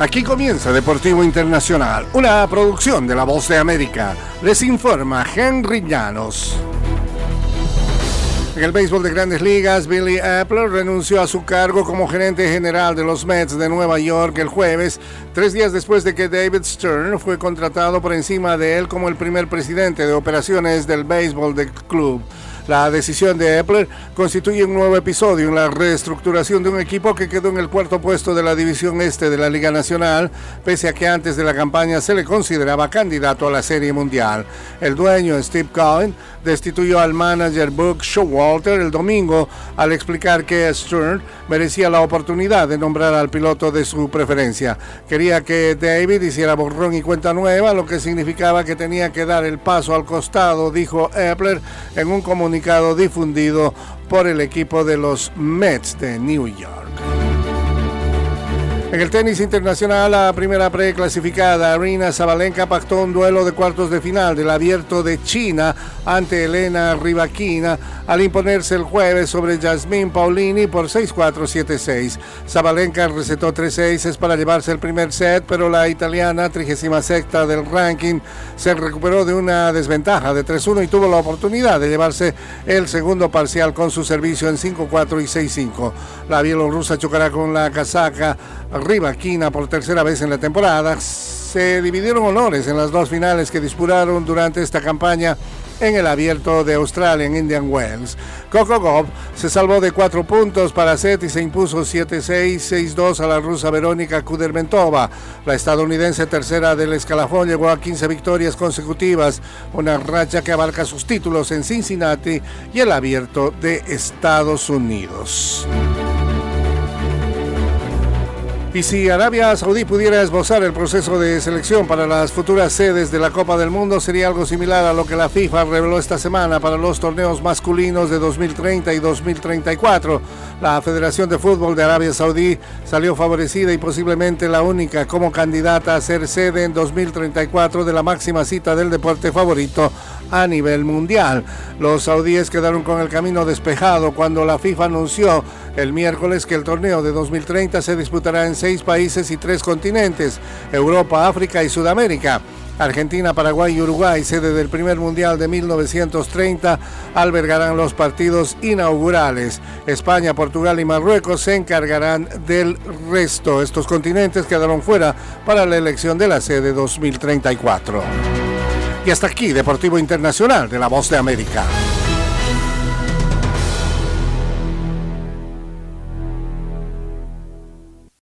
Aquí comienza Deportivo Internacional, una producción de La Voz de América. Les informa Henry Llanos. En el béisbol de grandes ligas, Billy Apple renunció a su cargo como gerente general de los Mets de Nueva York el jueves, tres días después de que David Stern fue contratado por encima de él como el primer presidente de operaciones del béisbol del club. La decisión de Epler constituye un nuevo episodio en la reestructuración de un equipo que quedó en el cuarto puesto de la división este de la Liga Nacional, pese a que antes de la campaña se le consideraba candidato a la Serie Mundial. El dueño, Steve Cohen, destituyó al manager Buck Showalter el domingo al explicar que Stern merecía la oportunidad de nombrar al piloto de su preferencia. Quería que David hiciera borrón y cuenta nueva, lo que significaba que tenía que dar el paso al costado, dijo Epler en un comunicado difundido por el equipo de los Mets de New York. En el tenis internacional, la primera preclasificada, Arina Zabalenka, pactó un duelo de cuartos de final del abierto de China ante Elena Rivaquina al imponerse el jueves sobre Jasmine Paulini por 6-4-7-6. Zabalenka recetó 3-6 para llevarse el primer set, pero la italiana, 36 del ranking, se recuperó de una desventaja de 3-1 y tuvo la oportunidad de llevarse el segundo parcial con su servicio en 5-4 y 6-5. La bielorrusa chocará con la casaca Rivaquina por tercera vez en la temporada. Se dividieron honores en las dos finales que disputaron durante esta campaña en el abierto de Australia en Indian Wells. Coco Gov se salvó de cuatro puntos para set y se impuso 7-6, 6-2 a la rusa Verónica Kudermentova. La estadounidense tercera del escalafón llegó a 15 victorias consecutivas, una racha que abarca sus títulos en Cincinnati y el abierto de Estados Unidos. Y si Arabia Saudí pudiera esbozar el proceso de selección para las futuras sedes de la Copa del Mundo, sería algo similar a lo que la FIFA reveló esta semana para los torneos masculinos de 2030 y 2034. La Federación de Fútbol de Arabia Saudí salió favorecida y posiblemente la única como candidata a ser sede en 2034 de la máxima cita del deporte favorito a nivel mundial. Los saudíes quedaron con el camino despejado cuando la FIFA anunció el miércoles que el torneo de 2030 se disputará en seis países y tres continentes, Europa, África y Sudamérica. Argentina, Paraguay y Uruguay, sede del primer Mundial de 1930, albergarán los partidos inaugurales. España, Portugal y Marruecos se encargarán del resto. Estos continentes quedaron fuera para la elección de la sede 2034. Y hasta aquí, Deportivo Internacional de la Voz de América.